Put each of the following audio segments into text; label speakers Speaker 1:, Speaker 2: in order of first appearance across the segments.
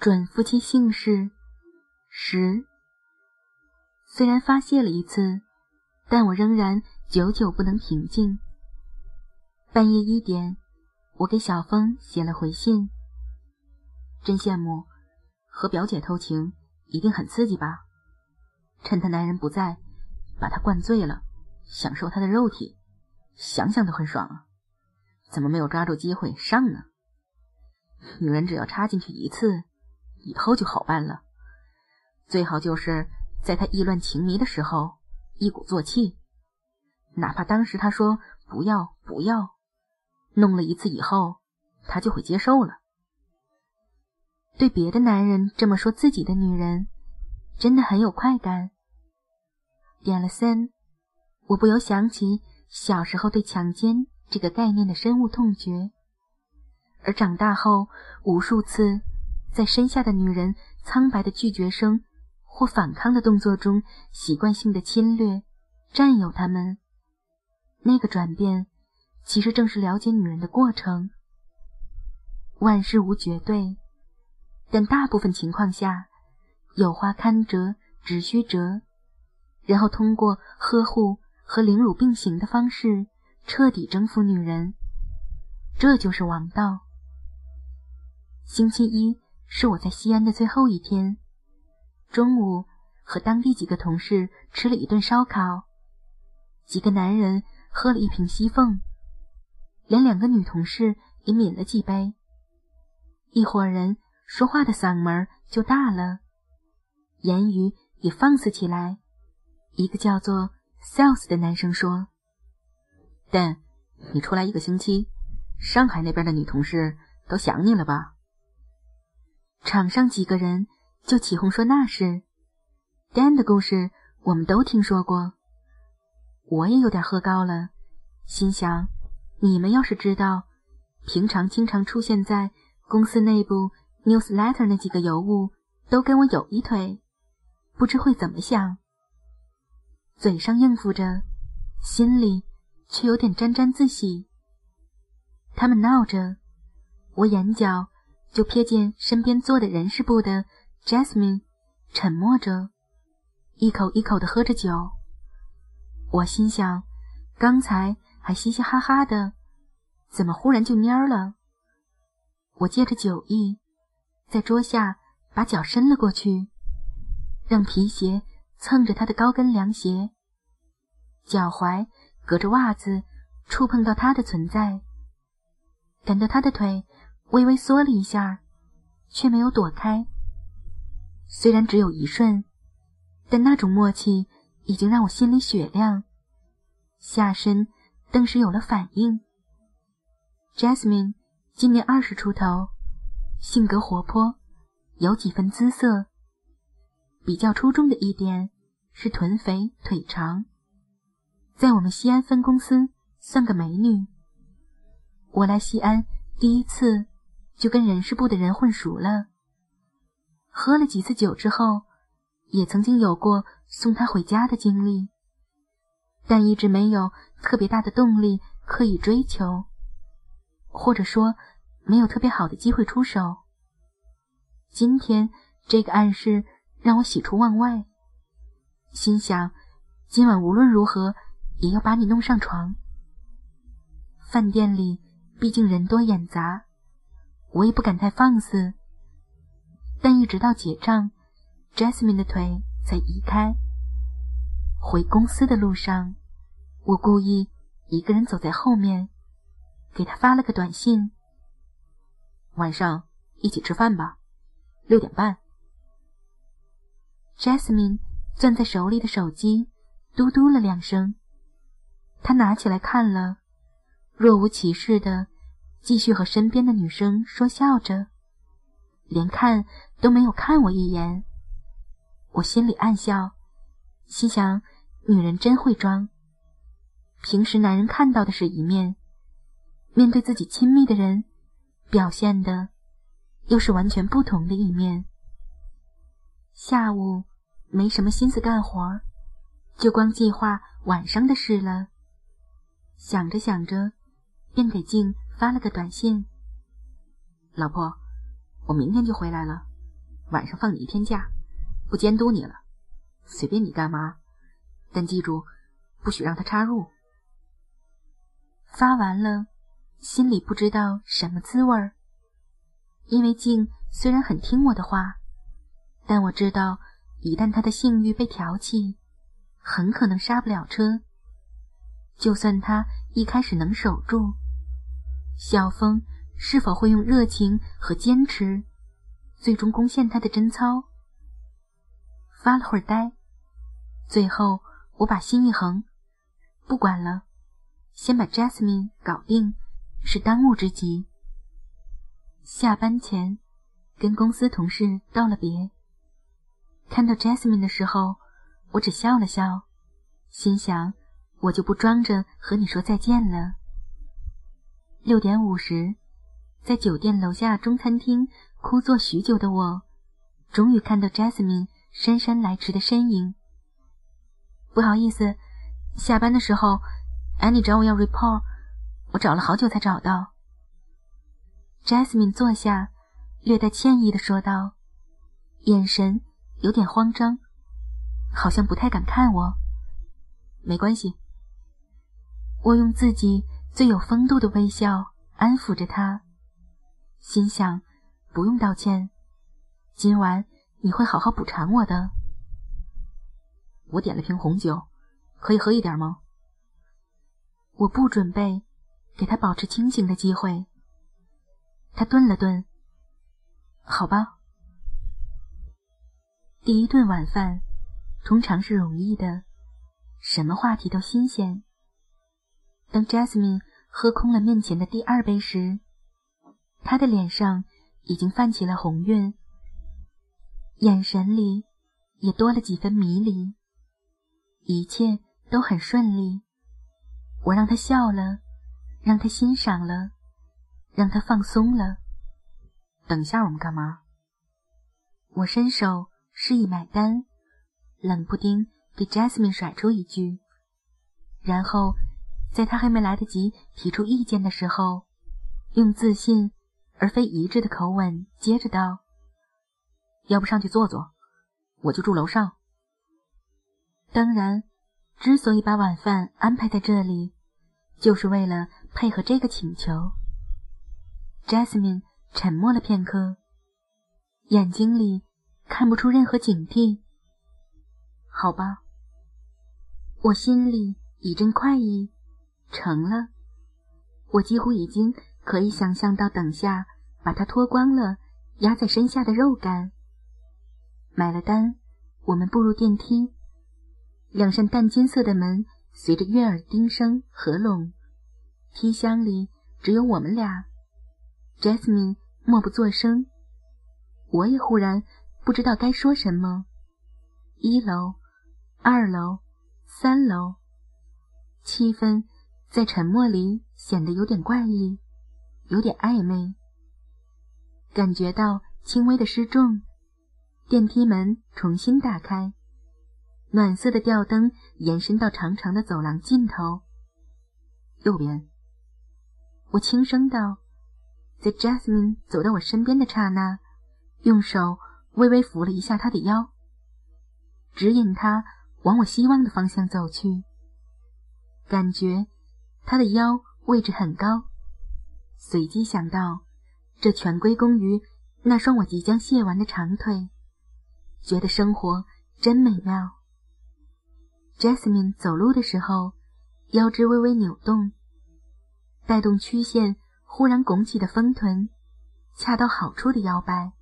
Speaker 1: 准夫妻姓氏十。虽然发泄了一次，但我仍然久久不能平静。半夜一点，我给小峰写了回信。真羡慕，和表姐偷情一定很刺激吧？趁她男人不在，把她灌醉了，享受她的肉体，想想都很爽啊！怎么没有抓住机会上呢？女人只要插进去一次，以后就好办了。最好就是在他意乱情迷的时候，一鼓作气，哪怕当时他说不要不要，弄了一次以后，他就会接受了。对别的男人这么说自己的女人，真的很有快感。点了三，我不由想起小时候对强奸这个概念的深恶痛绝。而长大后，无数次在身下的女人苍白的拒绝声或反抗的动作中，习惯性的侵略、占有他们，那个转变，其实正是了解女人的过程。万事无绝对，但大部分情况下，有花堪折直须折，然后通过呵护和凌辱并行的方式，彻底征服女人，这就是王道。星期一是我在西安的最后一天，中午和当地几个同事吃了一顿烧烤，几个男人喝了一瓶西凤，连两个女同事也抿了几杯。一伙人说话的嗓门就大了，言语也放肆起来。一个叫做 Sales 的男生说：“但你出来一个星期，上海那边的女同事都想你了吧？”场上几个人就起哄说那是 Dan 的故事，我们都听说过。我也有点喝高了，心想：你们要是知道，平常经常出现在公司内部 newsletter 那几个尤物都跟我有一腿，不知会怎么想。嘴上应付着，心里却有点沾沾自喜。他们闹着，我眼角。就瞥见身边坐的人事部的 Jasmine 沉默着，一口一口的喝着酒。我心想，刚才还嘻嘻哈哈的，怎么忽然就蔫了？我借着酒意，在桌下把脚伸了过去，让皮鞋蹭着他的高跟凉鞋，脚踝隔着袜子触碰到他的存在，感到他的腿。微微缩了一下，却没有躲开。虽然只有一瞬，但那种默契已经让我心里雪亮，下身顿时有了反应。Jasmine 今年二十出头，性格活泼，有几分姿色。比较出众的一点是臀肥腿长，在我们西安分公司算个美女。我来西安第一次。就跟人事部的人混熟了，喝了几次酒之后，也曾经有过送他回家的经历，但一直没有特别大的动力刻意追求，或者说没有特别好的机会出手。今天这个暗示让我喜出望外，心想今晚无论如何也要把你弄上床。饭店里毕竟人多眼杂。我也不敢太放肆，但一直到结账，Jasmine 的腿才移开。回公司的路上，我故意一个人走在后面，给他发了个短信：“晚上一起吃饭吧，六点半。”Jasmine 攥在手里的手机嘟嘟了两声，他拿起来看了，若无其事的。继续和身边的女生说笑着，连看都没有看我一眼。我心里暗笑，心想：女人真会装。平时男人看到的是一面，面对自己亲密的人，表现的又是完全不同的一面。下午没什么心思干活，就光计划晚上的事了。想着想着，便给静。发了个短信：“老婆，我明天就回来了，晚上放你一天假，不监督你了，随便你干嘛，但记住，不许让他插入。
Speaker 2: 发完了，心里不知道什么滋味儿，因为静虽然很听我的话，但我知道，一旦他的性欲被挑起，很可能刹不了车。就算他一开始能守住，小峰是否会用热情和坚持，最终攻陷他的贞操？发了会儿呆，最后我把心一横，不管了，先把 Jasmine 搞定是当务之急。下班前跟公司同事道了别，看到 Jasmine 的时候，我只笑了笑，心想。我就不装着和你说再见了。六点五十，在酒店楼下中餐厅枯坐许久的我，终于看到 Jasmine 姗姗来迟的身影。不好意思，下班的时候，Annie 找我要 report，我找了好久才找到。Jasmine 坐下，略带歉意的说道，眼神有点慌张，好像不太敢看我。
Speaker 1: 没关系。
Speaker 2: 我用自己最有风度的微笑安抚着他，心想：不用道歉，今晚你会好好补偿我的。
Speaker 1: 我点了瓶红酒，可以喝一点吗？
Speaker 2: 我不准备给他保持清醒的机会。他顿了顿，好吧。第一顿晚饭通常是容易的，什么话题都新鲜。当 Jasmine 喝空了面前的第二杯时，他的脸上已经泛起了红晕，眼神里也多了几分迷离。一切都很顺利，我让他笑了，让他欣赏了，让他放松了。
Speaker 1: 等下我们干嘛？
Speaker 2: 我伸手示意买单，冷不丁给 Jasmine 甩出一句，然后。在他还没来得及提出意见的时候，用自信而非一致的口吻接着道：“
Speaker 1: 要不上去坐坐，我就住楼上。”
Speaker 2: 当然，之所以把晚饭安排在这里，就是为了配合这个请求。Jasmine 沉默了片刻，眼睛里看不出任何警惕。好吧，我心里一阵快意。成了，我几乎已经可以想象到等下把它脱光了压在身下的肉感。买了单，我们步入电梯，两扇淡金色的门随着悦耳叮声合拢，梯厢里只有我们俩。Jasmine 默不作声，我也忽然不知道该说什么。一楼、二楼、三楼，气氛。在沉默里显得有点怪异，有点暧昧。感觉到轻微的失重，电梯门重新打开，暖色的吊灯延伸到长长的走廊尽头。
Speaker 1: 右边，
Speaker 2: 我轻声道，在 Jasmine 走到我身边的刹那，用手微微扶了一下她的腰，指引她往我希望的方向走去。感觉。他的腰位置很高，随即想到，这全归功于那双我即将卸完的长腿，觉得生活真美妙。Jasmine 走路的时候，腰肢微微扭动，带动曲线忽然拱起的丰臀，恰到好处的摇摆。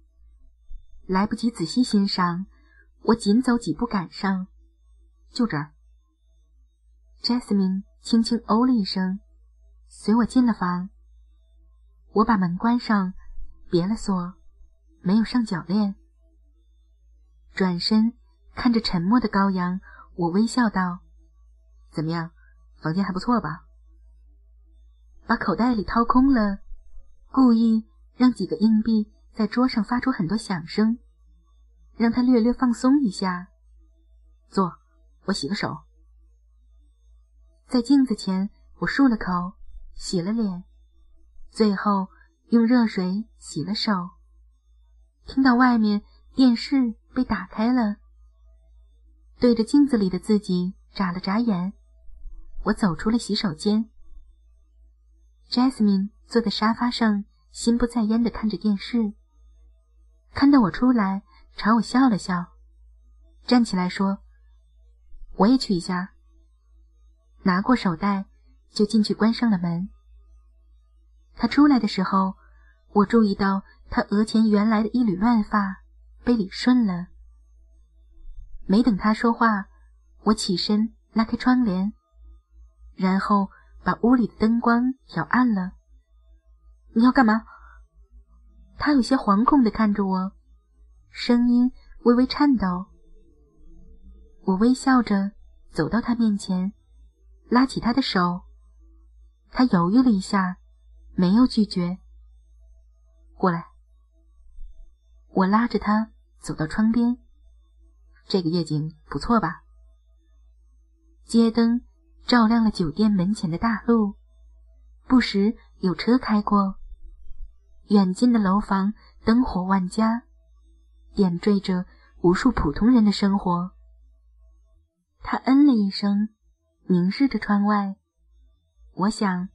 Speaker 2: 来不及仔细欣赏，我紧走几步赶上，
Speaker 1: 就这儿。
Speaker 2: Jasmine。轻轻哦了一声，随我进了房。我把门关上，别了锁，没有上脚链。转身看着沉默的高阳，我微笑道：“
Speaker 1: 怎么样，房间还不错吧？”
Speaker 2: 把口袋里掏空了，故意让几个硬币在桌上发出很多响声，让他略略放松一下。
Speaker 1: 坐，我洗个手。
Speaker 2: 在镜子前，我漱了口，洗了脸，最后用热水洗了手。听到外面
Speaker 1: 电视被打开了，对着镜子里的自己眨了眨眼。我走出了洗手间。Jasmine 坐在沙发上，心不在焉的看着电视。看到我出来，朝我笑了笑，站起来说：“我也去一下。”拿过手袋，就进去关上了门。他出来的时候，我注意到他额前原来的一缕乱发被理顺了。没等他说话，我起身拉开窗帘。然后把屋里的灯光调暗了。你要干嘛？他有些惶恐的看着我，声音微微颤抖。我微笑着走到他面前，拉起他的手。他犹豫了一下，没有拒绝。过来。我拉着他走到窗边。这个夜景不错吧？街灯。照亮了酒店门前的大路，不时有车开过。远近的楼房灯火万家，点缀着无数普通人的生活。他嗯了一声，凝视着窗外。我想，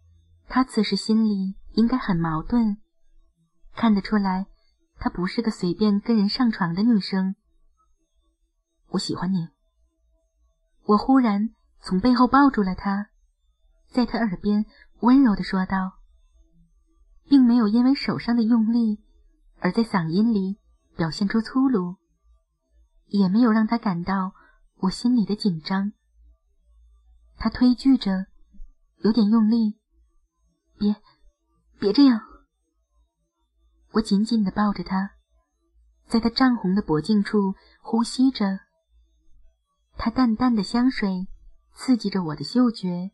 Speaker 1: 他此时心里应该很矛盾。看得出来，她不是个随便跟人上床的女生。我喜欢你。我忽然。从背后抱住了他，在他耳边温柔的说道，并没有因为手上的用力而在嗓音里表现出粗鲁，也没有让他感到我心里的紧张。他推拒着，有点用力，别，别这样。我紧紧的抱着他，在他涨红的脖颈处呼吸着，他淡淡的香水。刺激着我的嗅觉，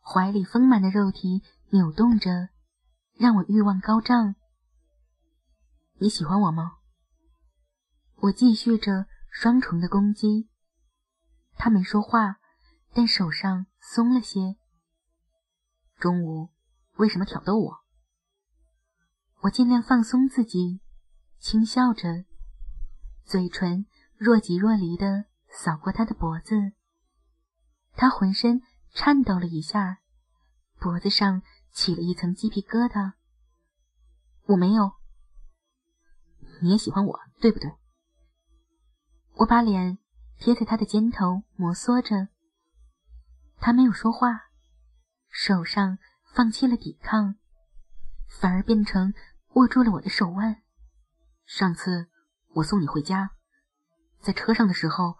Speaker 1: 怀里丰满的肉体扭动着，让我欲望高涨。你喜欢我吗？我继续着双重的攻击。他没说话，但手上松了些。中午为什么挑逗我？我尽量放松自己，轻笑着，嘴唇若即若离的扫过他的脖子。他浑身颤抖了一下，脖子上起了一层鸡皮疙瘩。我没有，你也喜欢我，对不对？我把脸贴在他的肩头，摩挲着。他没有说话，手上放弃了抵抗，反而变成握住了我的手腕。上次我送你回家，在车上的时候，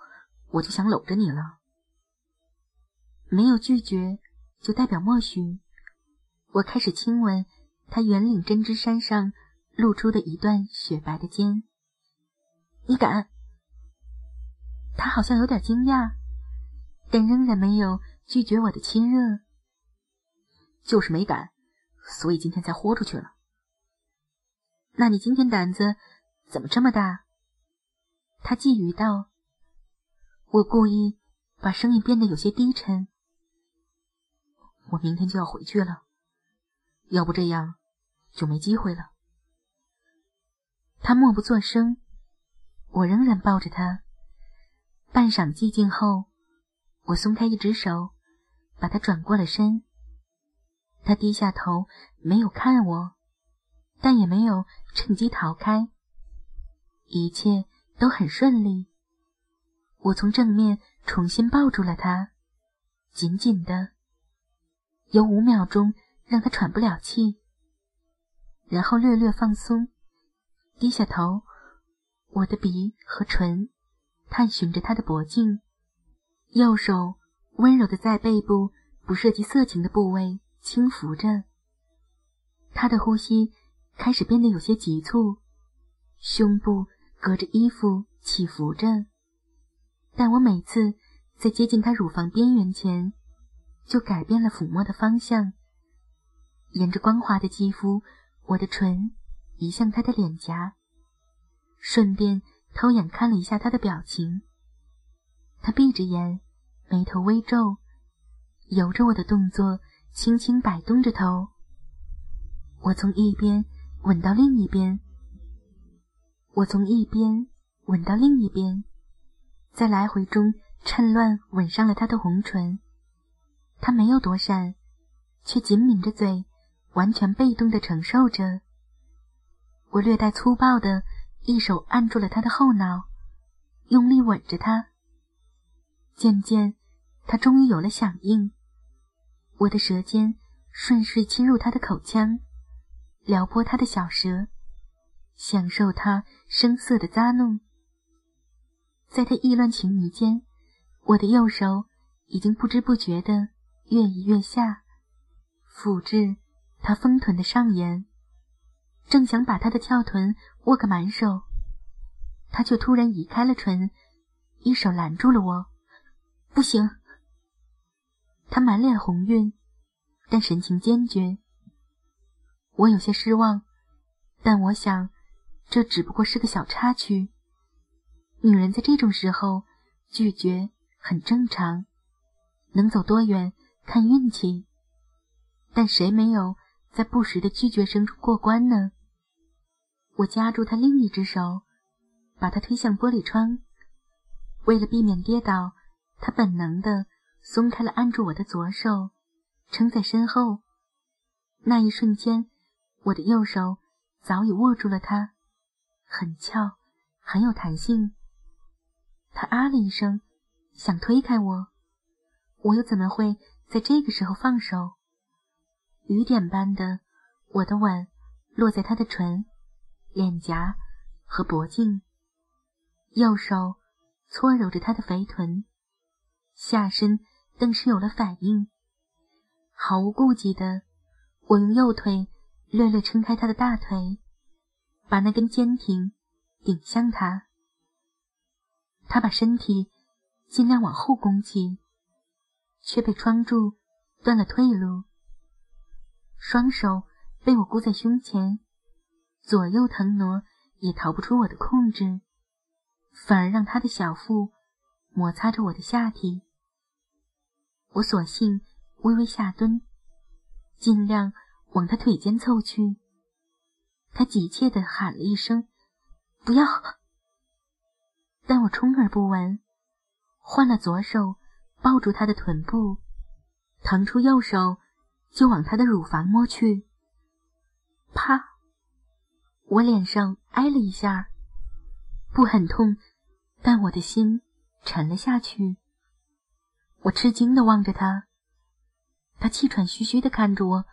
Speaker 1: 我就想搂着你了。没有拒绝，就代表默许。我开始亲吻他圆领针织衫上露出的一段雪白的肩。你敢？他好像有点惊讶，但仍然没有拒绝我的亲热。就是没敢，所以今天才豁出去了。那你今天胆子怎么这么大？他觊觎道。我故意把声音变得有些低沉。我明天就要回去了，要不这样就没机会了。他默不作声，我仍然抱着他。半晌寂静后，我松开一只手，把他转过了身。他低下头，没有看我，但也没有趁机逃开。一切都很顺利。我从正面重新抱住了他，紧紧的。有五秒钟让他喘不了气，然后略略放松，低下头，我的鼻和唇探寻着他的脖颈，右手温柔的在背部不涉及色情的部位轻抚着。他的呼吸开始变得有些急促，胸部隔着衣服起伏着，但我每次在接近他乳房边缘前。就改变了抚摸的方向，沿着光滑的肌肤，我的唇移向他的脸颊，顺便偷眼看了一下他的表情。他闭着眼，眉头微皱，由着我的动作轻轻摆动着头。我从一边吻到另一边，我从一边吻到另一边，在来回中趁乱吻上了他的红唇。他没有躲闪，却紧抿着嘴，完全被动的承受着。我略带粗暴的一手按住了他的后脑，用力吻着他。渐渐，他终于有了响应。我的舌尖顺势侵入他的口腔，撩拨他的小舌。享受他声色的咂弄，在他意乱情迷间，我的右手已经不知不觉的越移越下，抚至他丰臀的上沿，正想把他的翘臀握个满手，他却突然移开了唇，一手拦住了我。不行！他满脸红晕，但神情坚决。我有些失望，但我想。这只不过是个小插曲。女人在这种时候拒绝很正常，能走多远看运气。但谁没有在不时的拒绝声中过关呢？我夹住他另一只手，把他推向玻璃窗。为了避免跌倒，他本能的松开了按住我的左手，撑在身后。那一瞬间，我的右手早已握住了他。很翘，很有弹性。他啊了一声，想推开我，我又怎么会在这个时候放手？雨点般的，我的吻落在他的唇、脸颊和脖颈，右手搓揉着他的肥臀，下身顿时有了反应。毫无顾忌的，我用右腿略略撑开他的大腿。把那根坚挺顶向他，他把身体尽量往后弓起，却被窗柱断了退路。双手被我箍在胸前，左右腾挪也逃不出我的控制，反而让他的小腹摩擦着我的下体。我索性微微下蹲，尽量往他腿间凑去。他急切地喊了一声：“不要！”但我充耳不闻，换了左手抱住他的臀部，腾出右手就往他的乳房摸去。啪！我脸上挨了一下，不很痛，但我的心沉了下去。我吃惊地望着他，他气喘吁吁地看着我，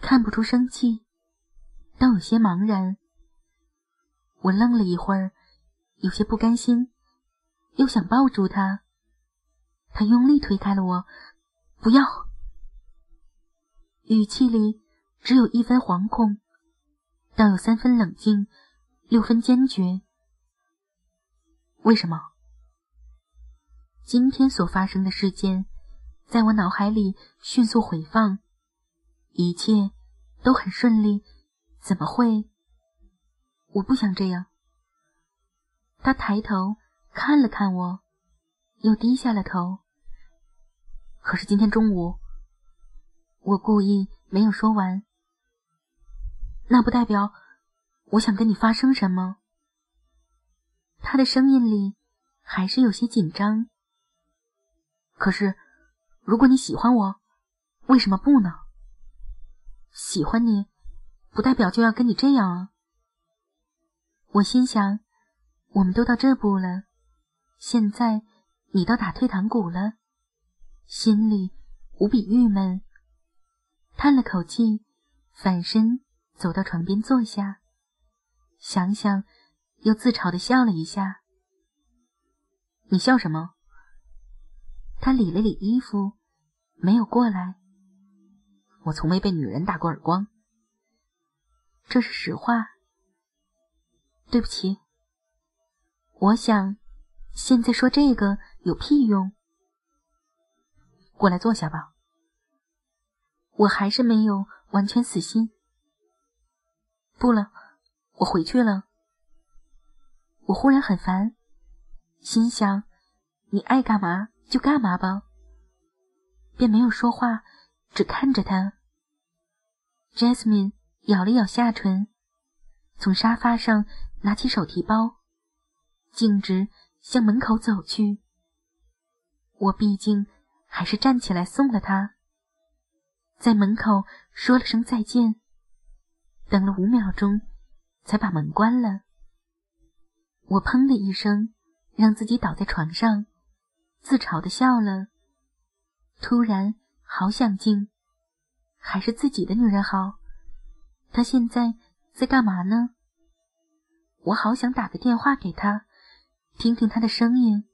Speaker 1: 看不出生气。倒有些茫然，我愣了一会儿，有些不甘心，又想抱住他。他用力推开了我，不要。语气里只有一分惶恐，倒有三分冷静，六分坚决。为什么？今天所发生的事件，在我脑海里迅速回放，一切都很顺利。怎么会？我不想这样。他抬头看了看我，又低下了头。可是今天中午，我故意没有说完。那不代表我想跟你发生什么。他的声音里还是有些紧张。可是，如果你喜欢我，为什么不呢？喜欢你。不代表就要跟你这样啊！我心想，我们都到这步了，现在你倒打退堂鼓了，心里无比郁闷。叹了口气，反身走到床边坐下，想想，又自嘲的笑了一下。你笑什么？他理了理衣服，没有过来。我从没被女人打过耳光。这是实话，对不起。我想，现在说这个有屁用。过来坐下吧。我还是没有完全死心。不了，我回去了。我忽然很烦，心想，你爱干嘛就干嘛吧，便没有说话，只看着他。Jasmine。咬了咬下唇，从沙发上
Speaker 2: 拿起手提包，径直向门口走去。我毕竟还是站起来送了他，在门口说了声再见，等了五秒钟，才把门关了。我砰的一声，让自己倒在床上，自嘲的笑了。突然好想静，还是自己的女人好。她现在在干嘛呢？我好想打个电话给她，听听她的声音。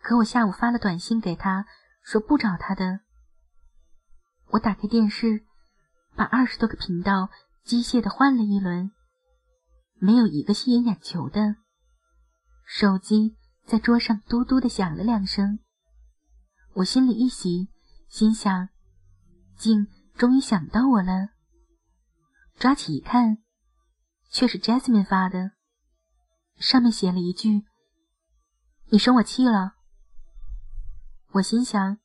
Speaker 2: 可我下午发了短信给她，说不找她的。我打开电视，把二十多个频道机械的换了一轮，没有一个吸引眼球的。手机在桌上嘟嘟的响了两声，我心里一喜，心想：静终于想到我了。抓起一看，却是 Jasmine 发的，上面写了一句：“你生我气了。”我心想，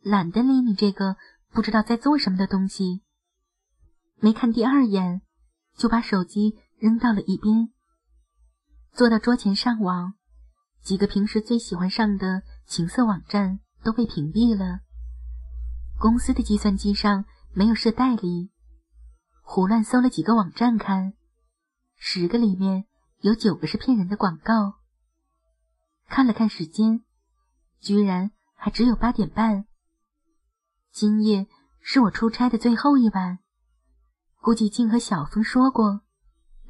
Speaker 2: 懒得理你这个不知道在做什么的东西，没看第二眼，就把手机扔到了一边，坐到桌前上网。几个平时最喜欢上的情色网站都被屏蔽了。公司的计算机上没有设代理，胡乱搜了几个网站看，十个里面有九个是骗人的广告。看了看时间，居然。还只有八点半。今夜是我出差的最后一晚，估计静和小峰说过，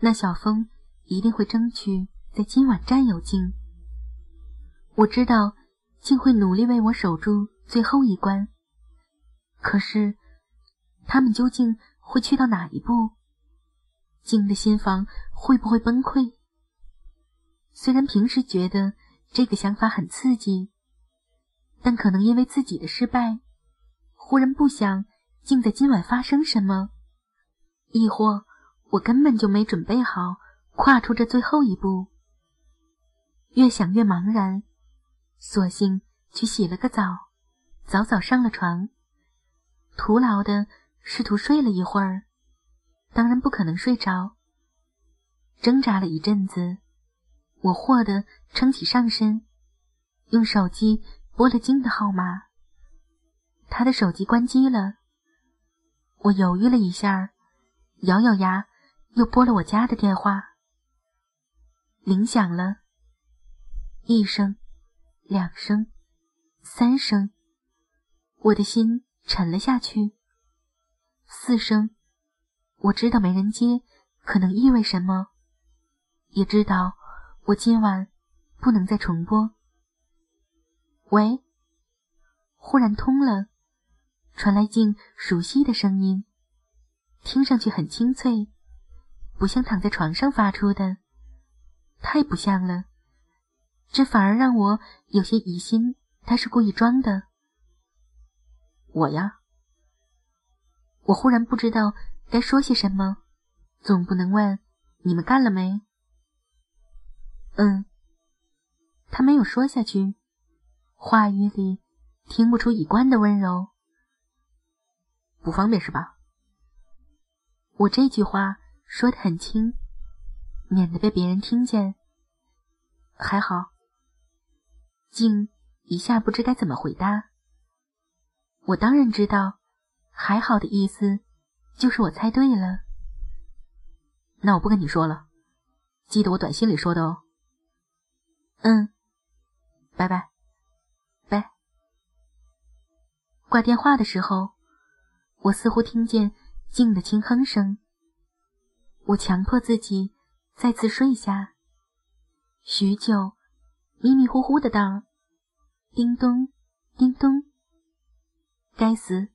Speaker 2: 那小峰一定会争取在今晚占有静。我知道静会努力为我守住最后一关，可是他们究竟会去到哪一步？静的心房会不会崩溃？虽然平时觉得这个想法很刺激。但可能因为自己的失败，忽然不想静在今晚发生什么，亦或我根本就没准备好跨出这最后一步。越想越茫然，索性去洗了个澡，早早上了床，徒劳的试图睡了一会儿，当然不可能睡着。挣扎了一阵子，我霍地撑起上身，用手机。拨了金的号码，他的手机关机了。我犹豫了一下，咬咬牙，又拨了我家的电话。铃响了，一声，两声，三声，我的心沉了下去。四声，我知道没人接，可能意味什么，也知道我今晚不能再重播。喂，忽然通了，传来静熟悉的声音，听上去很清脆，不像躺在床上发出的，太不像了，这反而让我有些疑心他是故意装的。我呀，我忽然不知道该说些什么，总不能问你们干了没？嗯，他没有说下去。话语里听不出一贯的温柔，不方便是吧？我这句话说的很轻，免得被别人听见。还好，静一下不知该怎么回答。我当然知道，还好的意思就是我猜对了。那我不跟你说了，记得我短信里说的哦。嗯，拜拜。挂电话的时候，我似乎听见静的轻哼声。我强迫自己再次睡下。许久，迷迷糊糊的道：“叮咚，叮咚。”该死！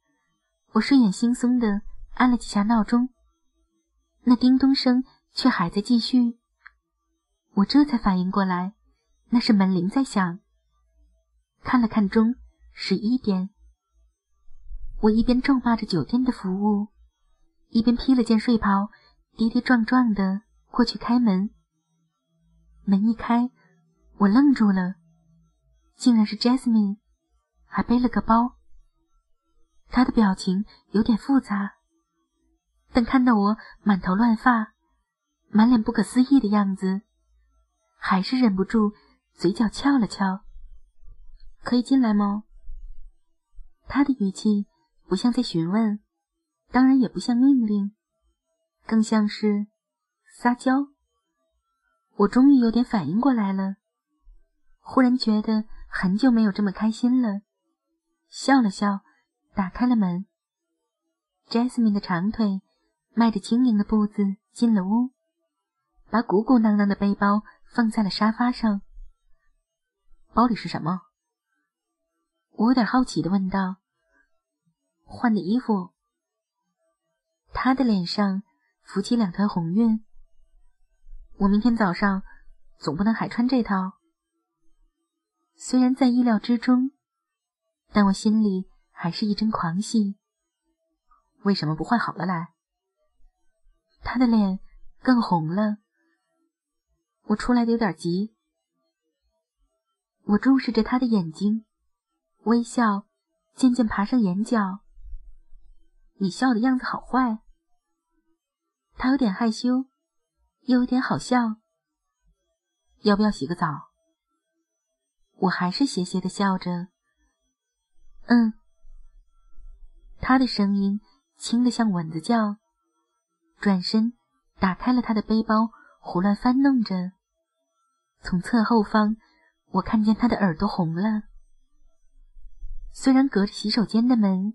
Speaker 2: 我睡眼惺忪的按了几下闹钟，那叮咚声却还在继续。我这才反应过来，那是门铃在响。看了看钟，十一点。我一边咒骂着酒店的服务，一边披了件睡袍，跌跌撞撞的过去开门。门一开，我愣住了，竟然是 Jasmine，还背了个包。她的表情有点复杂，但看到我满头乱发，满脸不可思议的样子，还是忍不住嘴角翘了翘。可以进来吗？他的语气不像在询问，当然也不像命令，更像是撒娇。我终于有点反应过来了，忽然觉得很久没有这么开心了，笑了笑，打开了门。Jasmine 的长腿迈着轻盈的步子进了屋，把鼓鼓囊囊的背包放在了沙发上。包里是什么？我有点好奇的问道：“换的衣服。”他的脸上浮起两团红晕。我明天早上总不能还穿这套。虽然在意料之中，但我心里还是一阵狂喜。为什么不换好了来？他的脸更红了。我出来的有点急。我注视着他的眼睛。微笑渐渐爬上眼角。你笑的样子好坏。他有点害羞，又有点好笑。要不要洗个澡？我还是斜斜的笑着。嗯。他的声音轻得像蚊子叫。转身打开了他的背包，胡乱翻弄着。从侧后方，我看见他的耳朵红了。虽然隔着洗手间的门，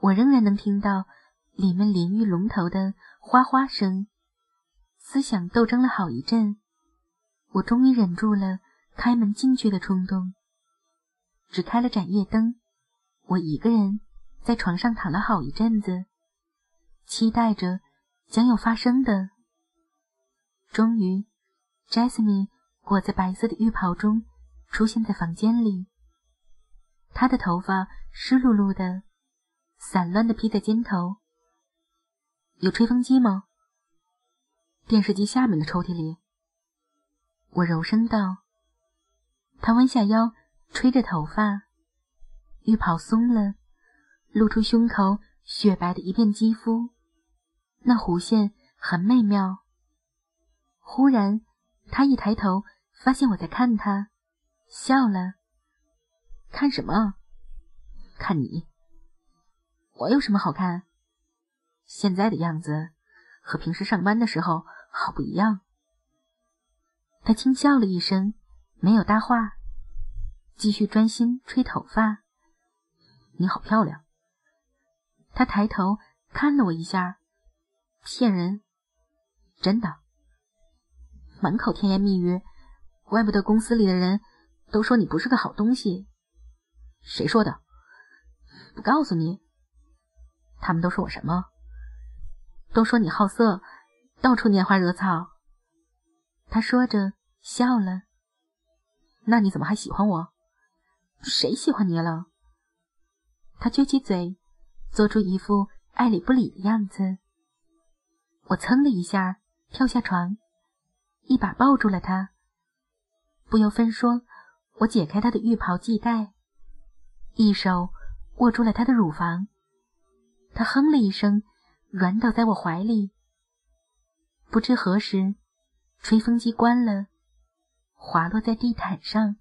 Speaker 2: 我仍然能听到里面淋浴龙头的哗哗声。思想斗争了好一阵，我终于忍住了开门进去的冲动。只开了盏夜灯，我一个人在床上躺了好一阵子，期待着将要发生的。终于，Jasmine 裹在白色的浴袍中出现在房间里。他的头发湿漉漉的，散乱的披在肩头。有吹风机吗？电视机下面的抽屉里。我柔声道。他弯下腰，吹着头发，浴袍松了，露出胸口雪白的一片肌肤，那弧线很美妙。忽然，他一抬头，发现我在看他，笑了。看什么？看你。我有什么好看？现在的样子和平时上班的时候好不一样。他轻笑了一声，没有搭话，继续专心吹头发。你好漂亮。他抬头看了我一下，骗人，真的。满口甜言蜜语，怪不得公司里的人都说你不是个好东西。谁说的？不告诉你。他们都说我什么？都说你好色，到处拈花惹草。他说着笑了。那你怎么还喜欢我？谁喜欢你了？他撅起嘴，做出一副爱理不理的样子。我噌的一下跳下床，一把抱住了他。不由分说，我解开他的浴袍系带。一手握住了他的乳房，他哼了一声，软倒在我怀里。不知何时，吹风机关了，滑落在地毯上。